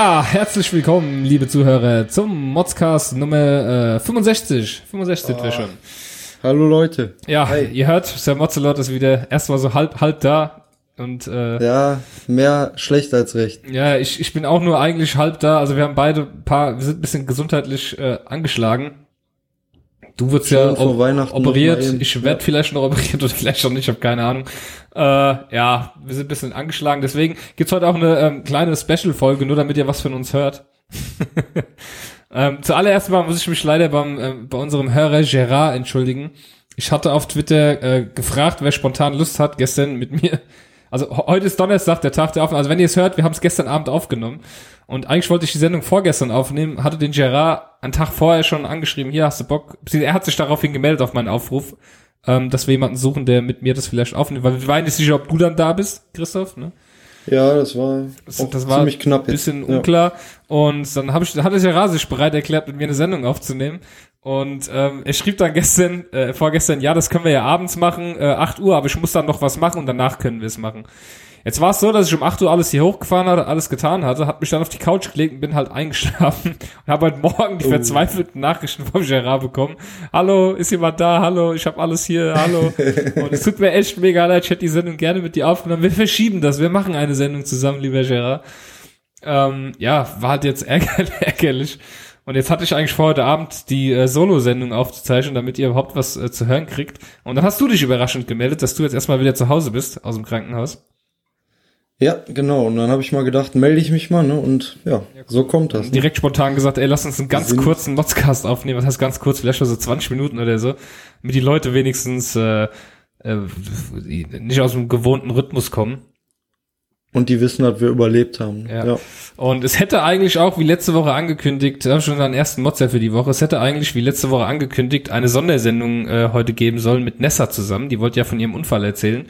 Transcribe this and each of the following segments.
Ja, herzlich willkommen, liebe Zuhörer, zum Modscast Nummer äh, 65. 65 sind wir schon. Hallo Leute. Ja, ihr hört, Sir Mozzelot ist wieder erstmal so halb, halb da. Und äh, Ja, mehr schlecht als recht. ja, ich, ich bin auch nur eigentlich halb da. Also wir haben beide ein paar, wir sind ein bisschen gesundheitlich äh, angeschlagen. Du wirst ja Schön vor op operiert, ich werde Ja. vielleicht noch operiert oder vielleicht auch nicht, ich habe keine Ahnung. Äh, ja, wir sind ein bisschen angeschlagen, deswegen gibt's heute auch eine ähm, kleine Special-Folge, nur damit ihr was von uns hört. ähm, zuallererst mal muss ich mich leider beim, ähm, bei unserem Hörer Gerard entschuldigen. Ich hatte auf Twitter äh, gefragt, wer spontan Lust hat, gestern mit mir. Also heute ist Donnerstag, der Tag der Aufnahme. Also wenn ihr es hört, wir haben es gestern Abend aufgenommen. Und eigentlich wollte ich die Sendung vorgestern aufnehmen, hatte den Gerard einen Tag vorher schon angeschrieben, hier hast du Bock. Er hat sich daraufhin gemeldet auf meinen Aufruf, ähm, dass wir jemanden suchen, der mit mir das vielleicht aufnimmt. Weil wir waren nicht sicher, ob du dann da bist, Christoph. Ne? Ja, das war, Das, das war ziemlich knapp ein jetzt. bisschen Ja. unklar. Und dann hab ich, hat er Gerard sich bereit erklärt, mit mir eine Sendung aufzunehmen. Und ähm, er schrieb dann gestern, äh, vorgestern, ja, das können wir ja abends machen, äh, 8 Uhr, aber ich muss dann noch was machen und danach können wir es machen. Jetzt war es so, dass ich um 8 Uhr alles hier hochgefahren hatte, alles getan hatte, hat mich dann auf die Couch gelegt und bin halt eingeschlafen und habe heute Morgen die Oh. verzweifelten Nachrichten vom Gerard bekommen. Hallo, ist jemand da? Hallo, ich habe alles hier. Hallo. und es tut mir echt mega leid, ich hätte die Sendung gerne mit dir aufgenommen. Wir verschieben das, wir machen eine Sendung zusammen, lieber Gerard. Ähm, ja, war halt jetzt ärgerlich, ärgerlich. Und jetzt hatte ich eigentlich vor heute Abend die äh, Solo-Sendung aufzuzeichnen, damit ihr überhaupt was äh, zu hören kriegt. Und dann hast du dich überraschend gemeldet, dass du jetzt erstmal wieder zu Hause bist, aus dem Krankenhaus. Ja, genau. Und dann habe ich mal gedacht, melde ich mich mal, ne? Und ja, so kommt das. Ne? Direkt spontan gesagt, ey, lass uns einen ganz Sind- kurzen Modscast aufnehmen. Was heißt ganz kurz? Vielleicht nur so 20 Minuten oder so. Damit die Leute wenigstens äh, äh, nicht aus dem gewohnten Rhythmus kommen. Und die wissen, dass wir überlebt haben. Ja. Ja. Und es hätte eigentlich auch, wie letzte Woche angekündigt, da habe ich schon einen ersten Motzer für die Woche, es hätte eigentlich, wie letzte Woche angekündigt, eine Sondersendung äh, heute geben sollen mit Nessa zusammen. Die wollte ja von ihrem Unfall erzählen.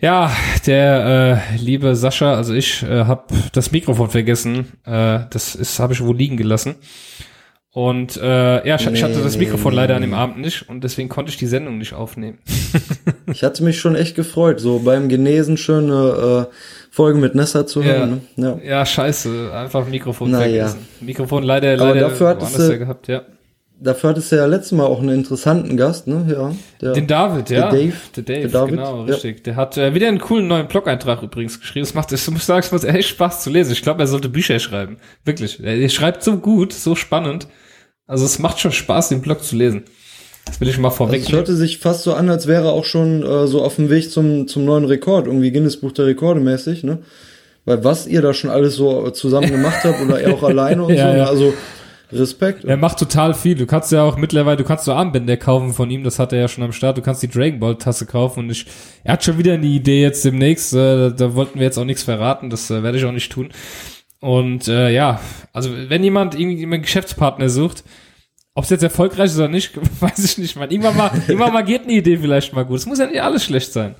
Ja, der äh, liebe Sascha, also ich, äh, habe das Mikrofon vergessen. Äh, das ist, habe ich wohl liegen gelassen. Und äh, ja, ich, ich hatte das Mikrofon leider an dem Abend nicht und deswegen konnte ich die Sendung nicht aufnehmen. Ich hatte mich schon echt gefreut, so beim Genesen schöne äh, Folge mit Nessa zu hören. Ne? Ja. Ja, scheiße, einfach Mikrofon Na vergessen. Mikrofon leider, Aber leider dafür hattest du- ja gehabt, ja. Dafür hattest du ja letztes Mal auch einen interessanten Gast, ne? Ja. Der, Den David, ja. Der Dave. Der Dave, Der David, genau, ja. richtig. Der hat äh, wieder einen coolen neuen Blog-Eintrag übrigens geschrieben. Es macht, ich muss sagen, es macht echt Spaß zu lesen. Ich glaube, er sollte Bücher schreiben. Wirklich. Er, er schreibt so gut, so spannend. Also es macht schon Spaß, den Blog zu lesen. Das will ich mal Also vorweg. es hörte sich fast so an, als wäre er auch schon äh, so auf dem Weg zum, zum neuen Rekord, irgendwie Guinness Buch der Rekorde mäßig, ne? Weil was ihr da schon alles so zusammen gemacht habt oder er auch alleine und Ja, so, ja. ne? also Respekt. er macht total viel. Du kannst ja auch mittlerweile, du kannst so Armbänder kaufen von ihm, das hat er ja schon am Start. Du kannst die Dragon Ball Tasse kaufen und ich, er hat schon wieder eine Idee jetzt demnächst. Äh, da, da wollten wir jetzt auch nichts verraten, das äh, werde ich auch nicht tun. Und äh, ja, also wenn jemand irgendwie einen Geschäftspartner sucht, ob es jetzt erfolgreich ist oder nicht, weiß ich nicht. Man, irgendwann mal, irgendwann mal geht eine Idee vielleicht mal gut. Es muss ja nicht alles schlecht sein.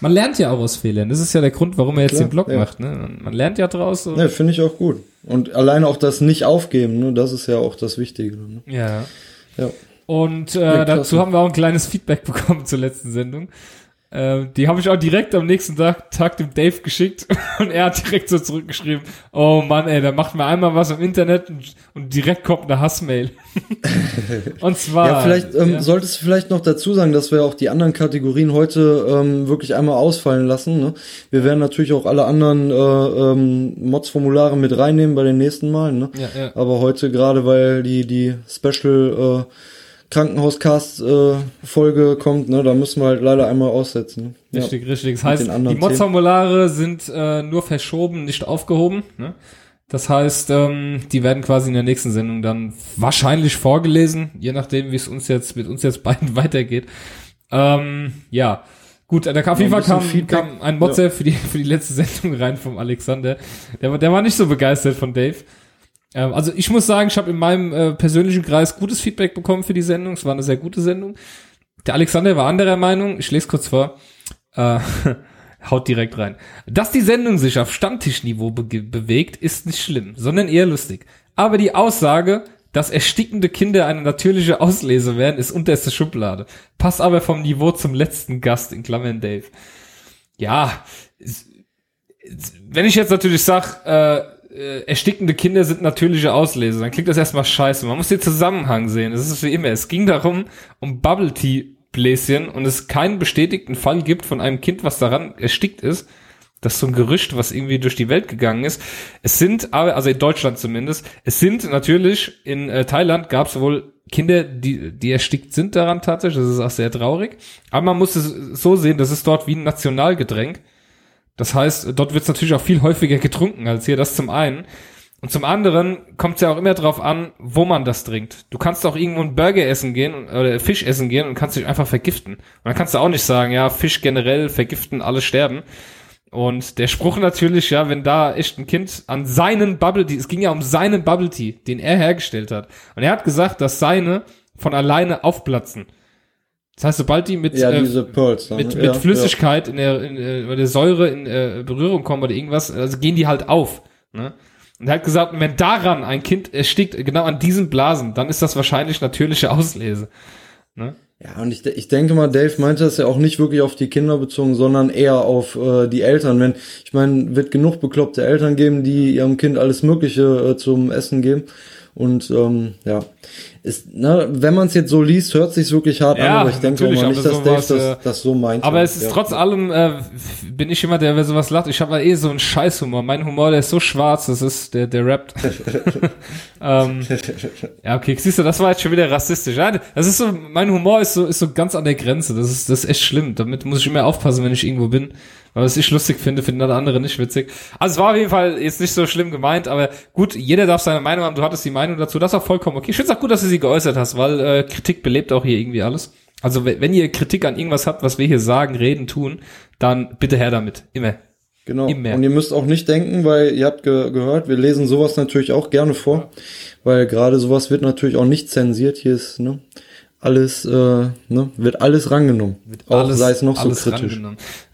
Man lernt ja auch aus Fehlern. Das ist ja der Grund, warum er jetzt Klar, den Blog ja. macht. Ne? Man- lernt ja draus. Ne, finde ich auch gut. Und alleine auch das nicht aufgeben, ne? Das ist ja auch das Wichtige. Ne? Ja. Ja. Und äh, Ja, dazu haben wir auch ein kleines Feedback bekommen zur letzten Sendung. Äh, die habe ich auch direkt am nächsten Tag, Tag dem Dave geschickt und er hat direkt so zurückgeschrieben, oh Mann, ey, da macht man einmal was im Internet und, und direkt kommt eine Hassmail. und zwar... Ja, vielleicht ähm, ja. solltest du vielleicht noch dazu sagen, dass wir auch die anderen Kategorien heute ähm, wirklich einmal ausfallen lassen. Ne? Wir werden natürlich auch alle anderen äh, ähm, Mods-Formulare mit reinnehmen bei den nächsten Malen. Ne? Ja, ja. Aber heute gerade, weil die die Special äh, Krankenhauscast-Folge kommt, ne, da müssen wir halt leider einmal aussetzen. Ne? Richtig, richtig. Das heißt, die Mods-Formulare sind äh, nur verschoben, nicht aufgehoben. Ne? Das heißt, ähm, die werden quasi in der nächsten Sendung dann wahrscheinlich vorgelesen, je nachdem, wie es uns jetzt mit uns jetzt beiden weitergeht. Ähm, ja, gut, da auf jeden Fall kam, Feedback. kam ein Motzer für die für die letzte Sendung rein vom Alexander. Der, war- der war nicht so begeistert von Dave. Ähm, also ich muss sagen, ich habe in meinem äh, persönlichen Kreis gutes Feedback bekommen für die Sendung. Es war eine sehr gute Sendung. Der Alexander war anderer Meinung. Ich lese kurz vor. Äh, haut direkt rein. Dass die Sendung sich auf Stammtischniveau be bewegt, ist nicht schlimm, sondern eher lustig. Aber die Aussage, dass erstickende Kinder eine natürliche Auslese wären, ist unterste Schublade. Passt aber vom Niveau zum letzten Gast, in Klammern Dave. Ja, wenn ich jetzt natürlich sag, äh, äh, erstickende Kinder sind natürliche Auslese. Dann klingt das erstmal scheiße. Man muss den Zusammenhang sehen. Das ist wie immer. Es ging darum, um Bubble Tea Bläschen und es keinen bestätigten Fall gibt von einem Kind, was daran erstickt ist. Das ist so ein Gerücht, was irgendwie durch die Welt gegangen ist. Es sind, aber, also in Deutschland zumindest, es sind natürlich, in äh, Thailand gab es wohl Kinder, die, die erstickt sind daran tatsächlich. Das ist auch sehr traurig. Aber man muss es so sehen, das ist dort wie ein Nationalgetränk. Das heißt, dort wird es natürlich auch viel häufiger getrunken als hier, das zum einen. Und zum anderen kommt es ja auch immer drauf an, wo man das trinkt. Du kannst auch irgendwo einen Burger essen gehen oder Fisch essen gehen und kannst dich einfach vergiften. Und dann kannst du auch nicht sagen, ja, Fisch generell vergiften, alle sterben. Und der Spruch natürlich, ja, wenn da echt ein Kind an seinen Bubble Tea, es ging ja um seinen Bubble Tea, den er hergestellt hat. Und er hat gesagt, dass seine von alleine aufplatzen. Das heißt, sobald die mit, Ja, äh, Pearls. dann, mit, ne? mit ja, Flüssigkeit in der, in, äh, oder der Säure in äh, Berührung kommen oder irgendwas, also gehen die halt auf. Ne? Und er hat gesagt, wenn daran ein Kind erstickt, genau an diesen Blasen, dann ist das wahrscheinlich natürliche Auslese. Ne? Ja, ja und ich, ich denke mal, Dave meinte das ja auch nicht wirklich auf die Kinder bezogen, sondern eher auf äh, die Eltern. Wenn, ich meine, wird genug bekloppte Eltern geben, die ihrem Kind alles Mögliche äh, zum Essen geben. Und ähm, ja, ist, ne, wenn man es jetzt so liest, hört sich wirklich hart Ja, an, aber ich denke auch mal nicht, dass Dave sowas, äh, das, das so meint. Aber es ist ja. trotz allem, äh, bin ich jemand, der wer sowas lacht. Ich habe eh so einen Scheißhumor. Mein Humor, der ist so schwarz, das ist, der, der rappt. ähm, ja, okay, siehst du, das war jetzt schon wieder rassistisch. Ja, das ist so, mein Humor ist so, ist so ganz an der Grenze. Das ist, das ist echt schlimm. Damit muss ich immer aufpassen, wenn ich irgendwo bin. Weil was ich lustig finde, finden alle andere nicht witzig. Also es war auf jeden Fall jetzt nicht so schlimm gemeint, aber gut, jeder darf seine Meinung haben. Du hattest die Meinung dazu, das ist auch vollkommen okay. Ich finde es auch gut, dass du sie geäußert hast, weil äh, Kritik belebt auch hier irgendwie alles. Also wenn ihr Kritik an irgendwas habt, was wir hier sagen, reden, tun, dann bitte her damit. Immer. Genau. Immer. Und ihr müsst auch nicht denken, weil ihr habt ge gehört, wir lesen sowas natürlich auch gerne vor, weil gerade sowas wird natürlich auch nicht zensiert. Hier ist ne, alles, äh, ne, wird alles rangenommen, auch sei es noch so alles kritisch.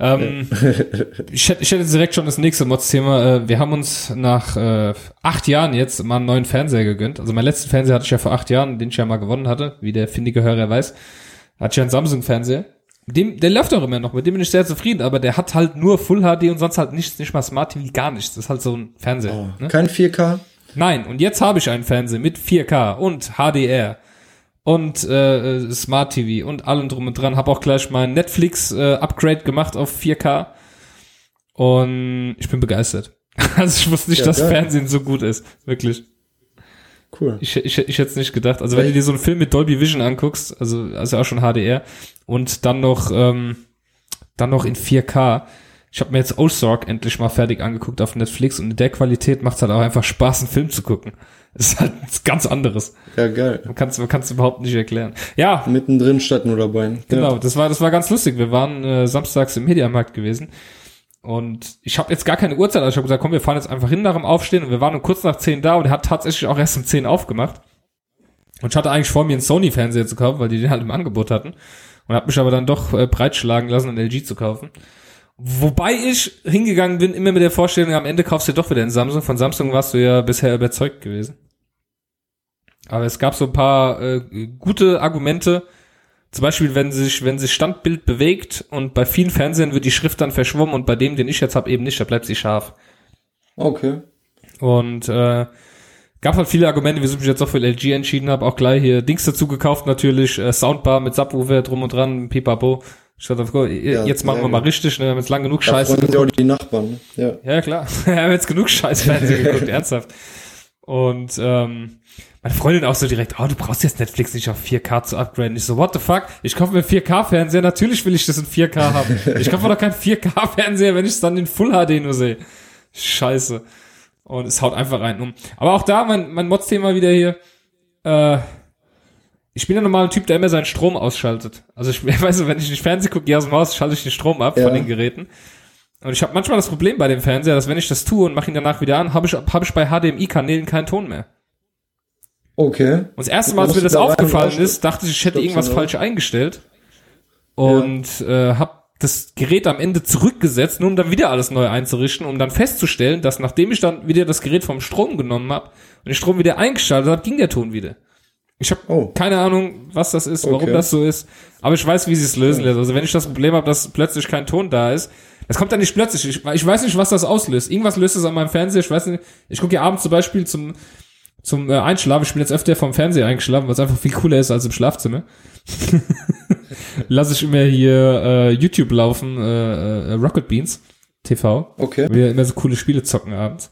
Ähm, ich, hätte, ich hätte direkt schon das nächste Mods-Thema. Äh, wir haben uns nach äh, acht Jahren jetzt mal einen neuen Fernseher gegönnt. Also meinen letzten Fernseher hatte ich ja vor acht Jahren, den ich ja mal gewonnen hatte, wie der findige Hörer weiß. Hatte ich ja einen Samsung-Fernseher. Dem, der läuft auch immer noch, mit dem bin ich sehr zufrieden, aber der hat halt nur Full HD und sonst halt nichts, nicht mal Smart TV, gar nichts. Das ist halt so ein Fernseher. Oh, Ne? Kein 4K. Nein, und jetzt habe ich einen Fernseher mit 4K und HDR und äh, äh, Smart TV und allem drum und dran. Habe auch gleich mein Netflix äh, Upgrade gemacht auf 4K und ich bin begeistert. Also ich wusste nicht, Ja, dass geil. Fernsehen so gut ist, wirklich. Cool. Ich, ich, ich hätte es nicht gedacht. Also wenn du dir so einen Film mit Dolby Vision anguckst, also also auch schon HDR und dann noch ähm, dann noch in 4K. Ich habe mir jetzt Ozark endlich mal fertig angeguckt auf Netflix und in der Qualität macht es halt auch einfach Spaß, einen Film zu gucken. Das ist halt ganz anderes. Ja, geil. Man kann es man kann's überhaupt nicht erklären. Ja, Mittendrin statt nur dabei. genau. Ja. Das war das war ganz lustig. Wir waren äh, samstags im Mediamarkt gewesen und ich habe jetzt gar keine Uhrzeit. Also ich habe gesagt, komm, wir fahren jetzt einfach hin nach dem Aufstehen und wir waren um kurz nach 10 da und er hat tatsächlich auch erst um 10 aufgemacht. Und ich hatte eigentlich vor, mir einen Sony-Fernseher zu kaufen, weil die den halt im Angebot hatten. Und habe mich aber dann doch äh, breitschlagen lassen, einen LG zu kaufen. Wobei ich hingegangen bin, immer mit der Vorstellung, am Ende kaufst du doch wieder einen Samsung. Von Samsung warst du ja bisher überzeugt gewesen. Aber es gab so ein paar äh, gute Argumente. Zum Beispiel, wenn sich, wenn sich Standbild bewegt und bei vielen Fernsehern wird die Schrift dann verschwommen und bei dem, den ich jetzt habe, eben nicht, da bleibt sie scharf. Okay. Und äh, gab halt viele Argumente, wieso ich mich jetzt auch für LG entschieden habe. Auch gleich hier Dings dazu gekauft natürlich, äh, Soundbar mit Subwoofer drum und dran, pipapo. Ich dachte, Ja, jetzt machen wir mal richtig, ne? wir haben jetzt lang genug Da Scheiße sich auch die Nachbarn. Ne? Ja. ja, klar. Wir haben jetzt genug Scheiß-Fernsehen geguckt, ernsthaft. Und ähm, meine Freundin auch so direkt, oh, du brauchst jetzt Netflix nicht auf 4K zu upgraden. Ich so, what the fuck? Ich kaufe mir 4K-Fernseher, natürlich will ich das in 4K haben. Ich kaufe doch keinen 4K-Fernseher, wenn ich es dann in Full HD nur sehe. Scheiße. Und es haut einfach rein um. Aber auch da, mein, mein Mods-Thema wieder hier, äh, ich bin ja normal ein Typ, der immer seinen Strom ausschaltet. Also ich weiß, wenn ich nicht Fernsehen gucke, gehe aus dem Haus, schalte ich den Strom ab Ja. von den Geräten. Und ich habe manchmal das Problem bei dem Fernseher, dass wenn ich das tue und mache ihn danach wieder an, habe ich, hab ich bei HDMI-Kanälen keinen Ton mehr. Okay. Und das erste Mal, als mir das da aufgefallen ist, dachte ich, ich hätte irgendwas falsch eingestellt. Und äh, habe das Gerät am Ende zurückgesetzt, nur um dann wieder alles neu einzurichten, um dann festzustellen, dass nachdem ich dann wieder das Gerät vom Strom genommen habe und den Strom wieder eingeschaltet habe, ging der Ton wieder. Ich habe Oh. keine Ahnung, was das ist, warum Okay. das so ist, aber ich weiß, wie sie es lösen lässt. Also wenn ich das Problem habe, dass plötzlich kein Ton da ist, Das kommt dann nicht plötzlich. Ich, ich weiß nicht, was das auslöst. Irgendwas löst es an meinem Fernseher. Ich weiß nicht. Ich gucke ja abends zum Beispiel zum, zum äh, Einschlafen. Ich bin jetzt öfter vom Fernseher eingeschlafen, was einfach viel cooler ist als im Schlafzimmer. Lass ich immer hier äh, YouTube laufen, äh, äh, Rocket Beans TV. Okay. Wir immer so coole Spiele zocken abends.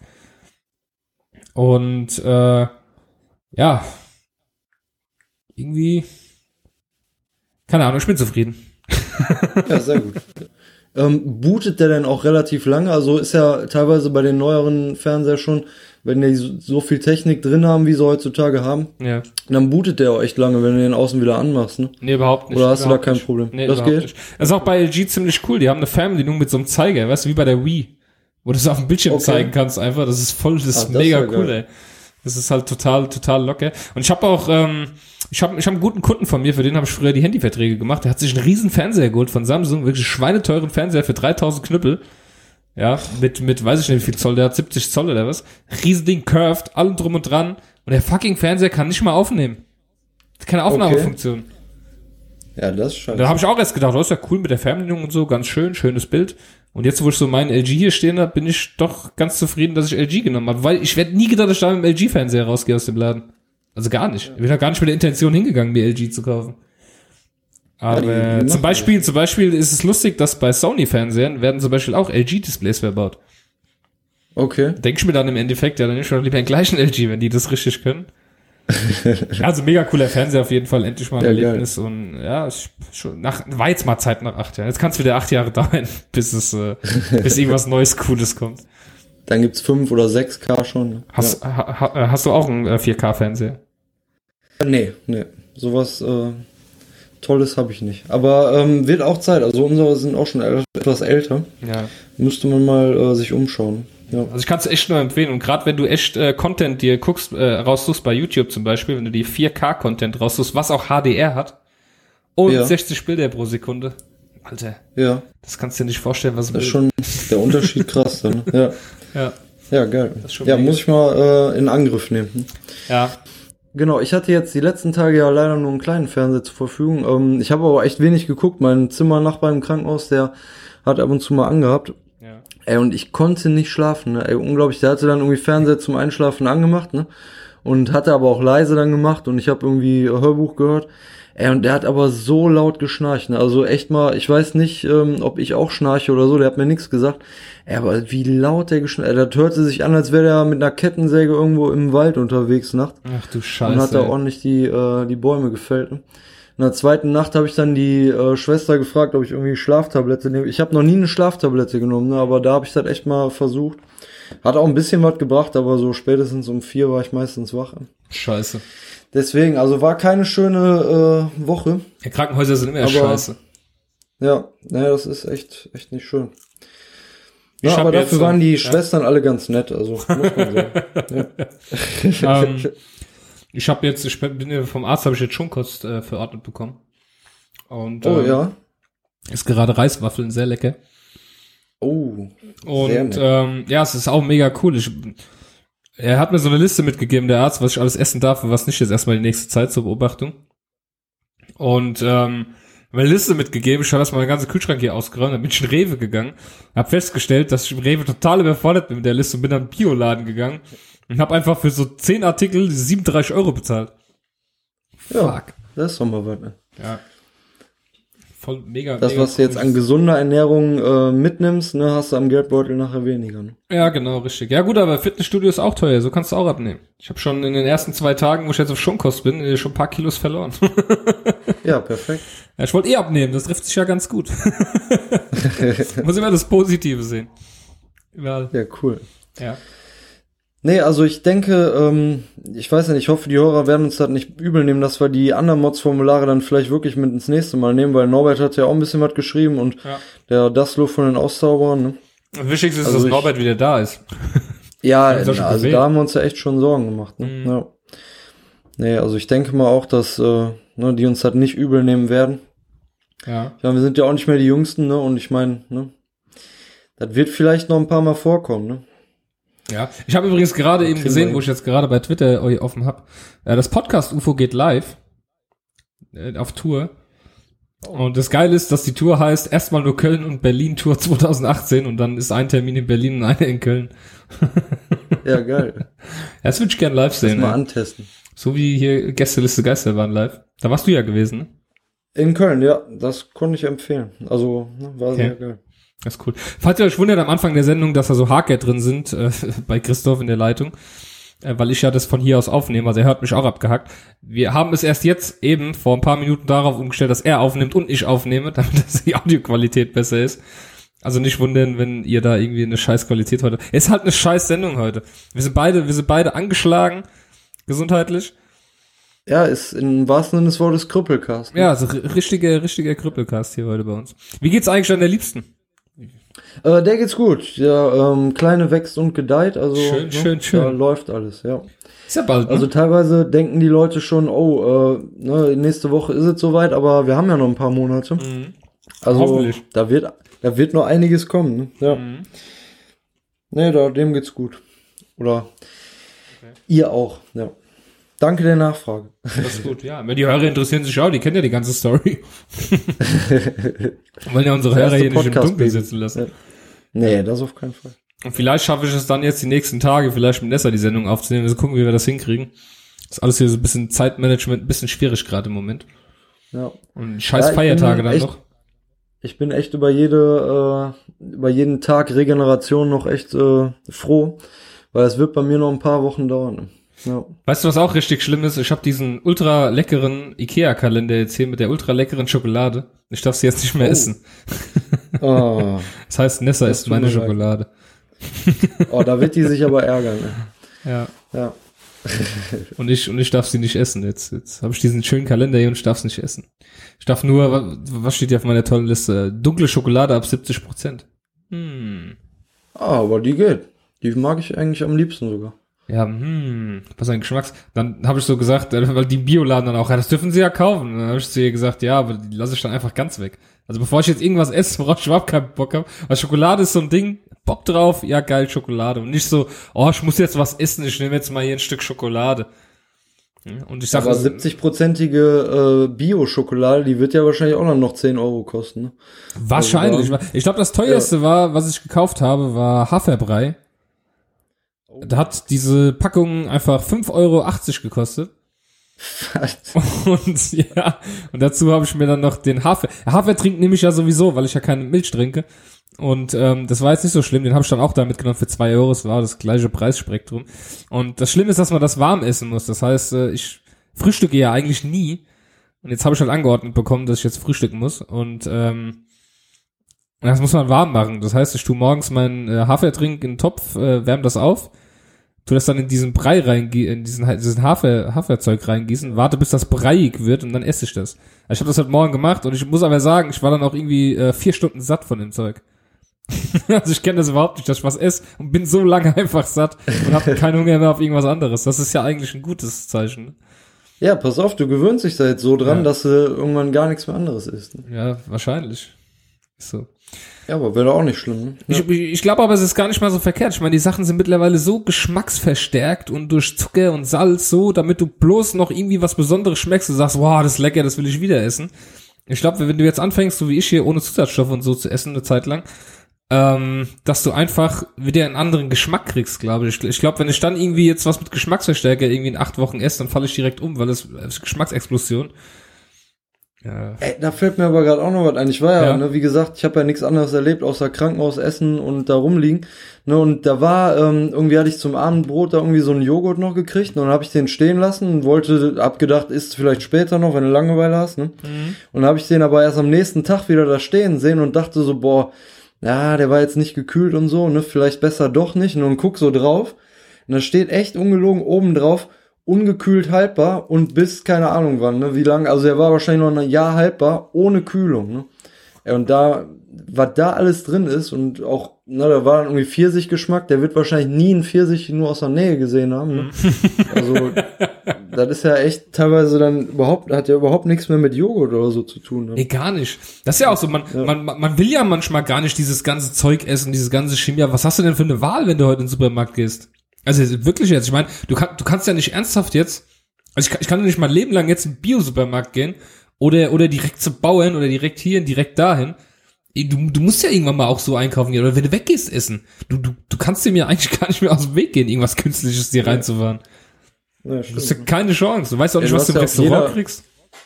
Und äh, ja, irgendwie, keine Ahnung, ich bin zufrieden. Ja, sehr gut. Ähm, bootet der denn auch relativ lange? Also ist ja teilweise bei den neueren Fernseher schon, wenn die so, viel Technik drin haben, wie sie heutzutage haben, Ja. dann bootet der auch echt lange, wenn du den außen wieder anmachst, ne? Nee, überhaupt nicht. Oder hast du da kein nicht. Problem? Nee, Das geht? Nicht. Das ist auch bei LG ziemlich cool. Die haben eine Fernbedienung mit so einem Zeiger, weißt du, wie bei der Wii. Wo du es auf dem Bildschirm Okay. zeigen kannst einfach. Das ist voll, das ist Ach, das mega ja cool, geil. ey. Das ist halt total, total locker. Und ich habe auch, ähm, ich habe ich hab einen guten Kunden von mir, für den habe ich früher die Handyverträge gemacht. Der hat sich einen riesen Fernseher geholt von Samsung, wirklich schweineteuren Fernseher für 3000 Knüppel. Ja, mit, mit, weiß ich nicht, wie viel Zoll der hat, 70 Zoll oder was. Riesending, curved, allem drum und dran. Und der fucking Fernseher kann nicht mal aufnehmen. Keine Aufnahmefunktion. Ja, das ist scheiße. Da habe ich auch erst gedacht, das ist ja cool mit der Fernbedienung und so, ganz schön, schönes Bild. Und jetzt, wo ich so meinen LG hier stehen habe, bin ich doch ganz zufrieden, dass ich LG genommen habe, weil ich werde nie gedacht, dass ich da mit dem LG-Fernseher rausgehe aus dem Laden. Also gar nicht. Ich bin da gar nicht mit der Intention hingegangen, mir LG zu kaufen. Aber machen zum Beispiel, zum Beispiel ist es lustig, dass bei Sony-Fernsehern werden zum Beispiel auch LG-Displays verbaut. Okay. Denke ich mir dann im Endeffekt, ja, dann nehme ich doch lieber den gleichen LG, wenn die das richtig können. also mega cooler Fernseher auf jeden Fall, endlich mal ein Ja, geil. Erlebnis und ja, schon nach, war jetzt mal Zeit nach acht Jahren. Jetzt kann es wieder acht Jahre dauern, bis es, äh, bis irgendwas Neues, Cooles kommt. Dann gibt's 5 oder 6K schon. ne? Hast, ha, ha, äh, hast du auch einen äh, 4K-Fernseher? Ja. Nee, nee. Sowas äh, Tolles habe ich nicht. Aber ähm, wird auch Zeit. Also unsere sind auch schon etwas älter. Ja. Müsste man mal äh, sich umschauen. Ja. Also ich kann es echt nur empfehlen und gerade wenn du echt äh, Content dir guckst, äh, raussuchst bei YouTube zum Beispiel, wenn du die 4K-Content raussuchst, was auch HDR hat und Ja. 60 Bilder pro Sekunde. Alter, Ja, das kannst du dir nicht vorstellen, was das ist schon der Unterschied krass dann. ne? Ja. ja. Ja, geil. Ja, mega. muss ich mal äh, in Angriff nehmen. Ja, Genau, ich hatte jetzt die letzten Tage ja leider nur einen kleinen Fernseher zur Verfügung. Ähm, ich habe aber echt wenig geguckt. Mein Zimmernachbar im Krankenhaus, der hat ab und zu mal angehabt. Ey, und ich konnte nicht schlafen, ne? Ey, unglaublich. Der hatte dann irgendwie Fernseher zum Einschlafen angemacht, ne? Und hatte aber auch leise dann gemacht und ich habe irgendwie Hörbuch gehört. Ey, und der hat aber so laut geschnarcht, ne? Also echt mal, ich weiß nicht, ähm, ob ich auch schnarche oder so, der hat mir nichts gesagt. Ey, aber wie laut der geschnarcht, ey, das hörte sich an, als wäre der mit einer Kettensäge irgendwo im Wald unterwegs nachts. Ach du Und Scheiße. hat da ordentlich die, äh, die Bäume gefällt. Ne? In der zweiten Nacht habe ich dann die äh, Schwester gefragt, ob ich irgendwie Schlaftablette nehme. Ich habe noch nie eine Schlaftablette genommen, ne? aber da habe ich das echt mal versucht. Hat auch ein bisschen was gebracht, aber so spätestens um vier war ich meistens wach. Scheiße. Deswegen, also war keine schöne äh, Woche. Ja, Krankenhäuser sind immer Aber- scheiße. Ja, naja, das ist echt, echt nicht schön. Ich Ja, aber dafür waren die ja. Schwestern alle ganz nett, also muss man sagen. ja. ähm, ich habe jetzt, ich bin ja vom Arzt habe ich jetzt Schonkost äh, verordnet bekommen. Und Oh ähm, ja. ist gerade Reiswaffeln, sehr lecker. Oh. Und ähm, ja, es ist auch mega cool. Ich, er hat mir so eine Liste mitgegeben, der Arzt, was ich alles essen darf und was nicht, jetzt erstmal die nächste Zeit zur Beobachtung. Und ähm, meine Liste mitgegeben, ich habe erstmal meinen ganzen Kühlschrank hier ausgeräumt, dann bin ich in Rewe gegangen, habe festgestellt, dass ich im Rewe total überfordert bin mit der Liste und bin dann in den Bioladen gegangen und habe einfach für so 10 Artikel 37 Euro bezahlt. Ja, Fuck. das ist doch mal was. Ne? Ja. Voll mega. Das, mega was du jetzt an gesunder Ernährung äh, mitnimmst, ne, hast du am Geldbeutel nachher weniger. Ne? Ja, genau, richtig. Ja gut, aber Fitnessstudio ist auch teuer, so kannst du auch abnehmen. Ich habe schon in den ersten zwei Tagen, wo ich jetzt auf Schonkost bin, äh, schon ein paar Kilos verloren. Ja, perfekt. Ja, ich wollte eh abnehmen, das trifft sich ja ganz gut. Muss immer das Positive sehen. Überall. Ja, cool. Ja. Nee, also ich denke, ähm, ich weiß nicht, ich hoffe, die Hörer werden uns das nicht übel nehmen, dass wir die anderen Mods-Formulare dann vielleicht wirklich mit ins nächste Mal nehmen, weil Norbert hat ja auch ein bisschen was geschrieben und Ja. der Daslo von den Auszauberern. Ne? Das Wichtigste ist, Also dass ich- Norbert wieder da ist. Ja, schon also da haben wir uns ja echt schon Sorgen gemacht. Ne? Mhm. Ja. Nee, also ich denke mal auch, dass äh, ne, die uns das nicht übel nehmen werden. Ja. Ja, wir sind ja auch nicht mehr die Jüngsten, ne? Und ich meine, ne? Das wird vielleicht noch ein paar Mal vorkommen, ne? Ja. Ich habe übrigens gerade eben gesehen, wo ich jetzt gerade bei Twitter euch offen hab, äh, das Podcast UFO geht live äh, auf Tour. Und das Geile ist, dass die Tour heißt erstmal nur Köln und Berlin Tour 2018 und dann ist ein Termin in Berlin und einer in Köln. Ja, geil. Das würde ich gerne live Das sehen. mal ey. antesten. So wie hier Gästeliste Geisterbahn live. Da warst du ja gewesen, ne? In Köln, ja, das konnte ich empfehlen. Also, ne, war sehr geil. Das ist cool. Falls ihr euch wundert am Anfang der Sendung, dass da so Haker drin sind, äh, bei Christoph in der Leitung, äh, weil ich ja das von hier aus aufnehme, also er hört mich auch abgehackt. Wir haben es erst jetzt eben vor ein paar Minuten darauf umgestellt, dass er aufnimmt und ich aufnehme, damit die Audioqualität besser ist. Also nicht wundern, wenn ihr da irgendwie eine scheiß Qualität heute. Es ist halt eine scheiß Sendung heute. Wir sind beide, wir sind beide angeschlagen, gesundheitlich. Ja, ist im wahrsten Sinne des Wortes Krüppelcast. ne? Ja, also ri- richtiger, richtiger Krüppelcast hier heute bei uns. Wie geht's eigentlich an der Liebsten? Äh, der geht's gut. Der ähm, Kleine wächst und gedeiht, also Schön, ne, schön, schön. Da läuft alles, ja. Ist ja bald, ne? Also teilweise denken die Leute schon, oh, äh, ne, nächste Woche ist es soweit, aber wir haben ja noch ein paar Monate. Mhm. Also da wird, da wird noch einiges kommen. Ne? Ja. Mhm. Nee, da, dem geht's gut. Oder ihr auch, ja. Danke der Nachfrage. Das ist gut, ja. Wenn die Hörer interessieren sich auch, die kennen ja die ganze Story. Wollen ja unsere Hörer hier nicht im Dunkeln sitzen lassen. Ja. Nee, das auf keinen Fall. Und vielleicht schaffe ich es dann jetzt die nächsten Tage, vielleicht mit Nessa die Sendung aufzunehmen. Wir gucken, wie wir das hinkriegen. ist alles hier so ein bisschen Zeitmanagement, ein bisschen schwierig gerade im Moment. Ja. Und scheiß Ja, Feiertage dann echt- noch. Ich bin echt über jede, äh, über jeden Tag Regeneration noch echt äh, froh, weil es wird bei mir noch ein paar Wochen dauern. Ja. Weißt du, was auch richtig schlimm ist? Ich habe diesen ultra leckeren Ikea-Kalender jetzt hier mit der ultra leckeren Schokolade. Ich darf sie jetzt nicht mehr Oh. essen. Ah. Das heißt, Nessa Das ist meine. Schokolade. Oh, da wird die sich aber ärgern. Ne? Ja. Ja. Und ich, und ich darf sie nicht essen. Jetzt, jetzt habe ich diesen schönen Kalender hier und ich darf es nicht essen. Ich darf nur, wa- was steht hier auf meiner tollen Liste? Dunkle Schokolade ab 70 Prozent. Hm. Ah, aber die geht. Die mag ich eigentlich am liebsten sogar. Ja, hm, was ein Geschmacks. Dann habe ich so gesagt, äh, weil die Bioladen dann auch, ja, das dürfen sie ja kaufen. Und dann habe ich zu ihr gesagt, ja, aber die lasse ich dann einfach ganz weg. Also bevor ich jetzt irgendwas esse, worauf ich überhaupt keinen Bock habe, weil Schokolade ist so ein Ding, Bock drauf, ja geil, Schokolade. Und nicht so, oh, ich muss jetzt was essen, ich nehme jetzt mal hier ein Stück Schokolade. Und ich sage, Aber 70-prozentige äh, Bio-Schokolade, die wird ja wahrscheinlich auch noch 10 Euro kosten. Ne? Wahrscheinlich. Also Ich glaube, das teuerste war, was ich gekauft habe, war Haferbrei. Da hat diese Packung einfach 5,80 Euro gekostet. Und ja, und dazu habe ich mir dann noch den Hafer. Hafer trinkt nämlich ja sowieso, weil ich ja keine Milch trinke. Und ähm, das war jetzt nicht so schlimm, den habe ich dann auch da mitgenommen für zwei Euro. Es war das gleiche Preisspektrum. Und das Schlimme ist, dass man das warm essen muss. Das heißt, äh, ich frühstücke ja eigentlich nie. Und jetzt habe ich halt angeordnet bekommen, dass ich jetzt frühstücken muss. Und ähm, das muss man warm machen. Das heißt, ich tue morgens meinen äh, Hafertrink in den Topf, äh, wärme das auf, tu das dann in diesen Brei reingießen, in diesen, diesen Hafer, Haferzeug reingießen, warte bis das breiig wird und dann esse ich das. Also ich habe das heute Morgen gemacht und ich muss aber sagen, ich war dann auch irgendwie äh, vier Stunden satt von dem Zeug. also ich kenne das überhaupt nicht, dass ich was esse und bin so lange einfach satt und habe keinen Hunger mehr auf irgendwas anderes. Das ist ja eigentlich ein gutes Zeichen. Ja, pass auf, du gewöhnst dich da jetzt so dran, Ja. dass du irgendwann gar nichts mehr anderes isst. Ne? Ja, wahrscheinlich. So. Ja, aber wäre auch nicht schlimm. Ne? Ich, ich glaube aber, es ist gar nicht mal so verkehrt. Ich meine, die Sachen sind mittlerweile so geschmacksverstärkt und durch Zucker und Salz so, damit du bloß noch irgendwie was Besonderes schmeckst. Du sagst, wow, das ist lecker, das will ich wieder essen. Ich glaube, wenn du jetzt anfängst, so wie ich hier, ohne Zusatzstoffe und so zu essen, eine Zeit lang, ähm, dass du einfach wieder einen anderen Geschmack kriegst, glaube ich. Ich glaube, wenn ich dann irgendwie jetzt was mit Geschmacksverstärker irgendwie in acht Wochen esse, dann falle ich direkt um, weil es es ist Geschmacksexplosion. Ja. Ey, da fällt mir aber gerade auch noch was ein. Ich war ja, Ja. ne, wie gesagt, ich habe ja nichts anderes erlebt, außer Krankenhaus essen und da rumliegen. Ne, und da war, ähm, irgendwie hatte ich zum Abendbrot da irgendwie so einen Joghurt noch gekriegt. Und dann habe ich den stehen lassen und wollte, hab gedacht, ist vielleicht später noch, wenn du Langeweile hast. Ne? Und dann habe ich den aber erst am nächsten Tag wieder da stehen sehen und dachte so, boah, ja, der war jetzt nicht gekühlt und so, ne, vielleicht besser doch nicht. Und dann guck so drauf. Und da steht echt ungelogen oben drauf, ungekühlt haltbar und bis keine Ahnung wann, ne, wie lange, also er war wahrscheinlich noch ein Jahr haltbar, ohne Kühlung, ne. Ja, und da, was da alles drin ist und auch, na, da war dann irgendwie Pfirsichgeschmack, der wird wahrscheinlich nie einen Pfirsich nur aus der Nähe gesehen haben, ne. Also, das ist ja echt teilweise dann überhaupt, hat ja überhaupt nichts mehr mit Joghurt oder so zu tun, ne. Nee, gar nicht. Das ist ja auch so, man, man, man will ja manchmal gar nicht dieses ganze Zeug essen, dieses ganze Chemie. Was hast du denn für eine Wahl, wenn du heute in den Supermarkt gehst? Also wirklich jetzt, ich meine, du, kann, du kannst ja nicht ernsthaft jetzt, also ich, kann- ich kann ja nicht mein Leben lang jetzt in den Bio-Supermarkt gehen oder, oder direkt zu Bauern oder direkt hier, direkt dahin. Du, du musst ja irgendwann mal auch so einkaufen gehen oder wenn du weggehst essen. Du, du, du kannst dir mir eigentlich gar nicht mehr aus dem Weg gehen, irgendwas Künstliches dir reinzufahren. Ja, Du hast ja stimmt. keine Chance. Du weißt auch Ja, nicht, was du im ja Restaurant jeder- kriegst.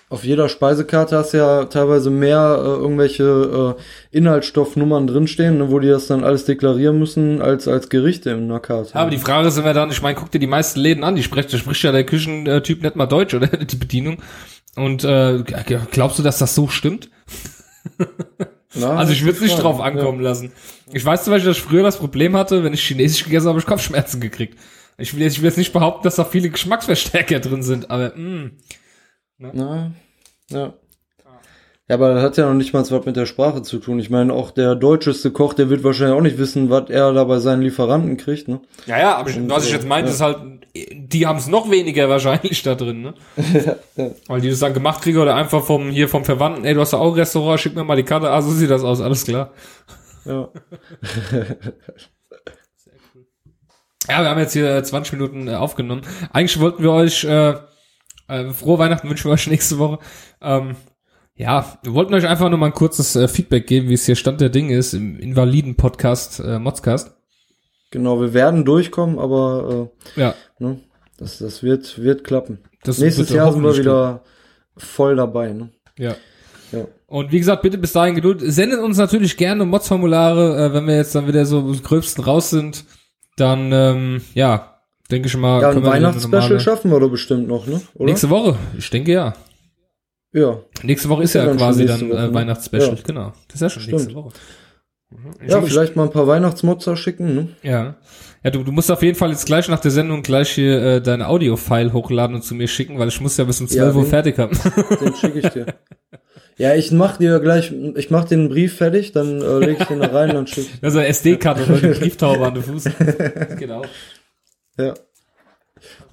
Auf jeder Speisekarte hast du ja teilweise mehr äh, irgendwelche äh, Inhaltsstoffnummern drinstehen, ne, wo die das dann alles deklarieren müssen, als als Gerichte in einer Karte. Ja, aber die Frage ist immer dann, ich meine, guck dir die meisten Läden an, die spricht, da spricht ja der Küchentyp nicht mal Deutsch oder die Bedienung. Und äh, glaubst du, dass das so stimmt? Na, Also ich würde es nicht drauf ankommen lassen. Ich weiß zum Beispiel, dass ich früher das Problem hatte, wenn ich Chinesisch gegessen habe, habe ich Kopfschmerzen gekriegt. Ich will, jetzt, ich will jetzt nicht behaupten, dass da viele Geschmacksverstärker drin sind, aber mm, Na, ja. Ja, aber das hat ja noch nicht mal was mit der Sprache zu tun. Ich meine, auch der deutscheste Koch, der wird wahrscheinlich auch nicht wissen, was er da bei seinen Lieferanten kriegt, ne? Ja, ja, aber ich, was ich jetzt meinte, ist halt, die haben es noch weniger wahrscheinlich da drin, ne? Weil die das dann gemacht kriegen oder einfach vom, hier vom Verwandten, ey, du hast ja auch ein Restaurant, schick mir mal die Karte, ah, so sieht das aus, alles klar. Ja. Ja, wir haben jetzt hier äh, 20 Minuten äh, aufgenommen. Eigentlich wollten wir euch, äh, äh, frohe Weihnachten wünschen wir euch nächste Woche. Ähm, ja, wir wollten euch einfach nur mal ein kurzes äh, Feedback geben, wie es hier Stand der Dinge ist im Invaliden-Podcast, äh, Modscast. Genau, wir werden durchkommen, aber Ja, äh, ne, das, das wird, wird klappen. das Nächstes Jahr sind wir wieder voll dabei, ne? Ja. Ja. Und wie gesagt, bitte bis dahin Geduld. Sendet uns natürlich gerne Mods-Formulare, äh, wenn wir jetzt dann wieder so Gröbsten raus sind. Dann, ähm, ja, denke ich mal. Ja, ein Weihnachtsspecial schaffen wir doch bestimmt noch, ne? Oder? Nächste Woche, ich denke ja. ja. Nächste Woche ist ja ja, dann quasi nächste dann Woche, äh, ne? Weihnachtsspecial, Ja. genau. Das ist ja schon nächste Stimmt. Woche. Mhm. Ich Ja, vielleicht mal ein paar Weihnachtsmotzer schicken, ne? Ja. Ja, du, du musst auf jeden Fall jetzt gleich nach der Sendung gleich hier äh, dein Audio-File hochladen und zu mir schicken, weil ich muss ja bis um 12 Ja, Uhr den- fertig haben. Den schicke ich dir. Ja, ich mach dir gleich, ich mach den Brief fertig, dann äh, leg ich den da rein, dann schick ich. Also SD-Karte oder die Brieftaube an den Fuß. Genau. Ja.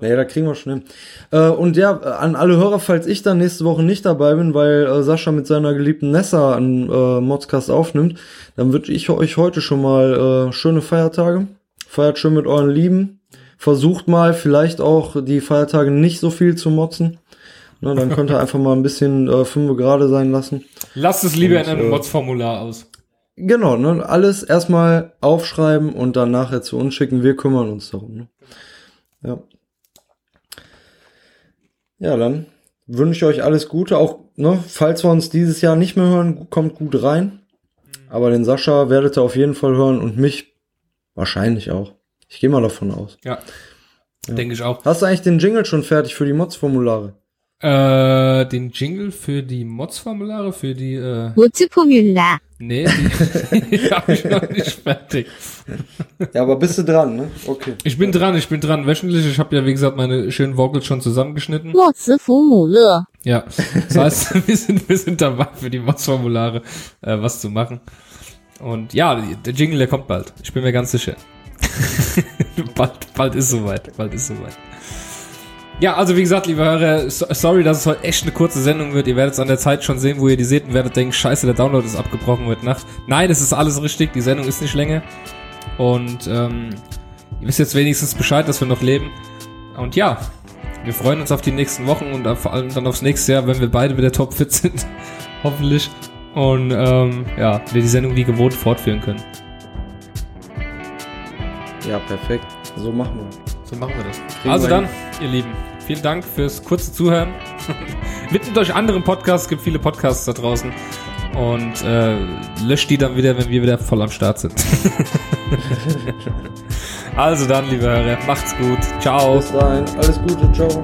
Naja, da kriegen wir schon hin. Äh, und ja, an alle Hörer, falls ich dann nächste Woche nicht dabei bin, weil äh, Sascha mit seiner geliebten Nessa an äh, Modcast aufnimmt, dann wünsche ich euch heute schon mal äh, schöne Feiertage. Feiert schön mit euren Lieben. Versucht mal vielleicht auch die Feiertage nicht so viel zu motzen. Na, dann könnt ihr einfach mal ein bisschen äh, fünf gerade sein lassen. Lasst es lieber Und, in einem äh, Mods-Formular aus. Genau, ne? Alles erstmal aufschreiben und dann nachher zu uns schicken. Wir kümmern uns darum. Ne? Ja. Ja, dann wünsche ich euch alles Gute. Auch, ne, falls wir uns dieses Jahr nicht mehr hören, kommt gut rein. Aber den Sascha werdet ihr auf jeden Fall hören und mich wahrscheinlich auch. Ich gehe mal davon aus. Ja. Denke ich auch. Hast du eigentlich den Jingle schon fertig für die Mods-Formulare? Äh, den Jingle für die Mods-Formulare, für die äh, Mods-Formular. Nee, die, die habe ich noch nicht fertig. Ja, aber bist du dran, ne? Okay. Ich bin dran, ich bin dran. Wöchentlich, ich habe ja, wie gesagt, meine schönen Vocals schon zusammengeschnitten. Mods-Formulare. Ja, das heißt, wir sind, wir sind dabei für die Mods-Formulare äh, was zu machen. Und ja, der Jingle, der kommt bald. Ich bin mir ganz sicher. bald, bald ist soweit, bald ist soweit. Ja, also wie gesagt, liebe Hörer, so, sorry, dass es heute echt eine kurze Sendung wird. Ihr werdet es an der Zeit schon sehen, wo ihr die seht und werdet denken, scheiße, der Download ist abgebrochen heute Nacht. Nein, es ist alles richtig, die Sendung ist nicht länger. Und ähm, ihr wisst jetzt wenigstens Bescheid, dass wir noch leben. Und ja, wir freuen uns auf die nächsten Wochen und vor allem dann aufs nächste Jahr, wenn wir beide wieder topfit sind. Hoffentlich. Und ähm, ja, wir die Sendung wie gewohnt fortführen können. Ja, perfekt. So machen wir. So machen wir das. Kriegen also dann, ihr Lieben, vielen Dank fürs kurze Zuhören. Widmet euch anderen Podcasts, es gibt viele Podcasts da draußen. Und äh, löscht die dann wieder, wenn wir wieder voll am Start sind. also dann, liebe Hörer, macht's gut. Ciao. Bis dahin. Alles Gute. Ciao.